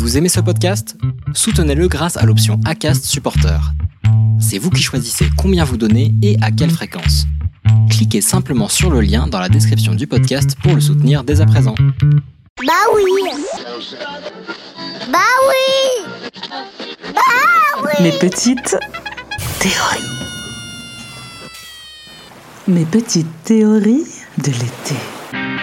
Vous aimez ce podcast? Soutenez-le grâce à l'option ACAST Supporter. C'est vous qui choisissez combien vous donnez et à quelle fréquence. Cliquez simplement sur le lien dans la description du podcast pour le soutenir dès à présent. Bah oui Bah oui Bah oui Mes petites théories. Mes petites théories de l'été.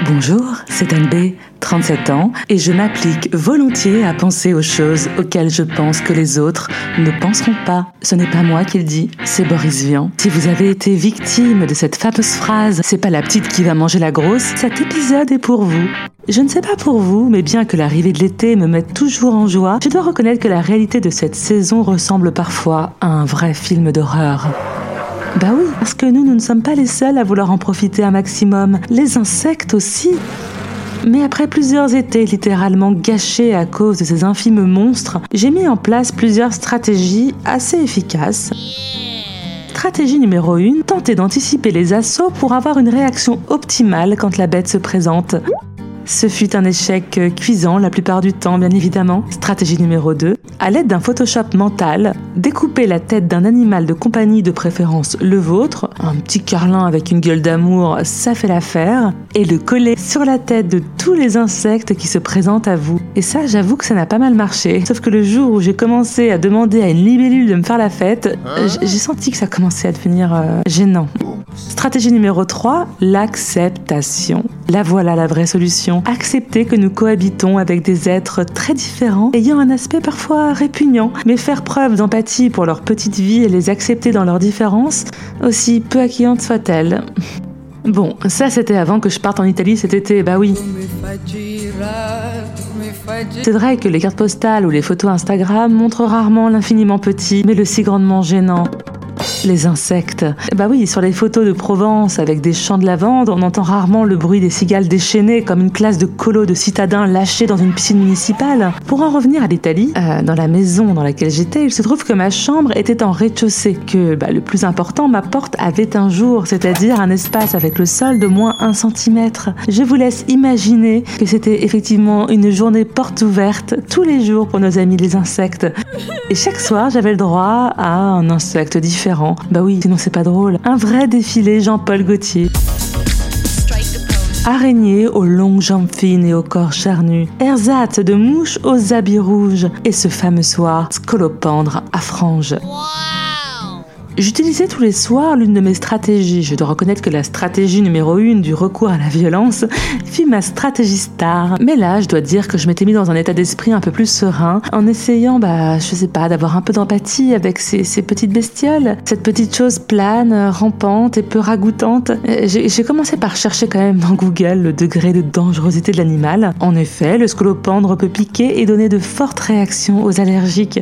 Bonjour, c'est Anne B, 37 ans, et je m'applique volontiers à penser aux choses auxquelles je pense que les autres ne penseront pas. Ce n'est pas moi qui le dis, c'est Boris Vian. Si vous avez été victime de cette fameuse phrase, c'est pas la petite qui va manger la grosse, cet épisode est pour vous. Je ne sais pas pour vous, mais bien que l'arrivée de l'été me mette toujours en joie, je dois reconnaître que la réalité de cette saison ressemble parfois à un vrai film d'horreur. Bah oui, parce que nous, nous ne sommes pas les seuls à vouloir en profiter un maximum. Les insectes aussi. Mais après plusieurs étés littéralement gâchés à cause de ces infimes monstres, j'ai mis en place plusieurs stratégies assez efficaces. Stratégie numéro 1, tenter d'anticiper les assauts pour avoir une réaction optimale quand la bête se présente. Ce fut un échec cuisant la plupart du temps, bien évidemment. Stratégie numéro 2. À l'aide d'un Photoshop mental, découper la tête d'un animal de compagnie de préférence le vôtre, un petit carlin avec une gueule d'amour, ça fait l'affaire, et le coller sur la tête de tous les insectes qui se présentent à vous. Et ça, j'avoue que ça n'a pas mal marché. Sauf que le jour où j'ai commencé à demander à une libellule de me faire la fête, j'ai senti que ça commençait à devenir euh, gênant. Stratégie numéro 3, l'acceptation. La voilà la vraie solution. Accepter que nous cohabitons avec des êtres très différents, ayant un aspect parfois répugnant, mais faire preuve d'empathie pour leur petite vie et les accepter dans leurs différences, aussi peu accueillantes soient-elles. Bon, ça c'était avant que je parte en Italie cet été, bah oui. C'est vrai que les cartes postales ou les photos Instagram montrent rarement l'infiniment petit, mais le si grandement gênant. Les insectes. Bah oui, sur les photos de Provence avec des champs de lavande, on entend rarement le bruit des cigales déchaînées comme une classe de colos de citadins lâchés dans une piscine municipale. Pour en revenir à l'Italie, euh, dans la maison dans laquelle j'étais, il se trouve que ma chambre était en rez-de-chaussée, que bah, le plus important, ma porte avait un jour, c'est-à-dire un espace avec le sol de moins 1 cm. Je vous laisse imaginer que c'était effectivement une journée porte ouverte tous les jours pour nos amis les insectes. Et chaque soir, j'avais le droit à un insecte différent. Bah oui, sinon c'est pas drôle. Un vrai défilé Jean-Paul Gaultier. Araignées aux longues jambes fines et au corps charnu, ersatz de mouches aux habits rouges, et ce fameux soir, scolopendre à franges. J'utilisais tous les soirs l'une de mes stratégies. Je dois reconnaître que la stratégie numéro une du recours à la violence fut ma stratégie star. Mais là, je dois dire que je m'étais mis dans un état d'esprit un peu plus serein en essayant, bah, je sais pas, d'avoir un peu d'empathie avec ces, petites bestioles. Cette petite chose plane, rampante et peu ragoûtante. J'ai commencé par chercher quand même dans Google le degré de dangerosité de l'animal. En effet, le scolopendre peut piquer et donner de fortes réactions aux allergiques.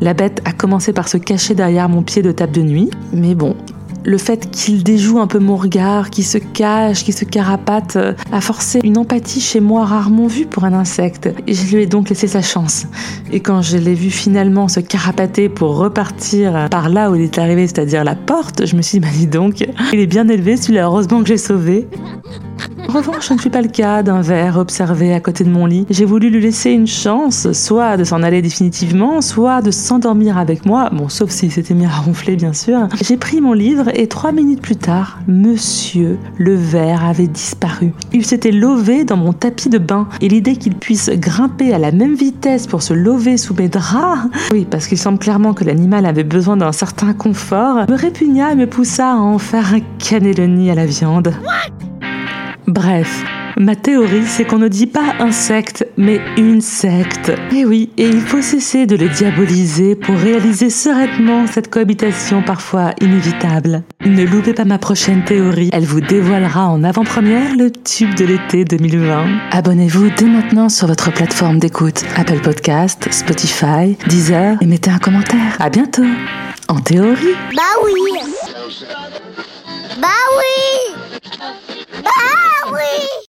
La bête a commencé par se cacher derrière mon pied de table de nuit, mais bon, le fait qu'il déjoue un peu mon regard, qu'il se cache, qu'il se carapate, a forcé une empathie chez moi rarement vue pour un insecte. Et je lui ai donc laissé sa chance. Et quand je l'ai vu finalement se carapater pour repartir par là où il est arrivé, c'est-à-dire la porte, je me suis dit, bah dis donc, il est bien élevé celui-là, heureusement que j'ai sauvé. Revanche, ce ne fut pas le cas d'un verre observé à côté de mon lit. J'ai voulu lui laisser une chance, soit de s'en aller définitivement, soit de s'endormir avec moi, bon, sauf s'il s'était mis à ronfler, bien sûr. J'ai pris mon livre et trois minutes plus tard, monsieur, le verre avait disparu. Il s'était lové dans mon tapis de bain et l'idée qu'il puisse grimper à la même vitesse pour se lever sous mes draps, oui, parce qu'il semble clairement que l'animal avait besoin d'un certain confort, me répugna et me poussa à en faire un cannelloni à la viande. Bref, ma théorie, c'est qu'on ne dit pas insecte, mais une secte. Et oui, et il faut cesser de les diaboliser pour réaliser sereinement cette cohabitation parfois inévitable. Ne loupez pas ma prochaine théorie, elle vous dévoilera en avant-première le tube de l'été 2020. Abonnez-vous dès maintenant sur votre plateforme d'écoute, Apple Podcast, Spotify, Deezer, et mettez un commentaire. À bientôt. En théorie. Bah oui Bah oui Bah oui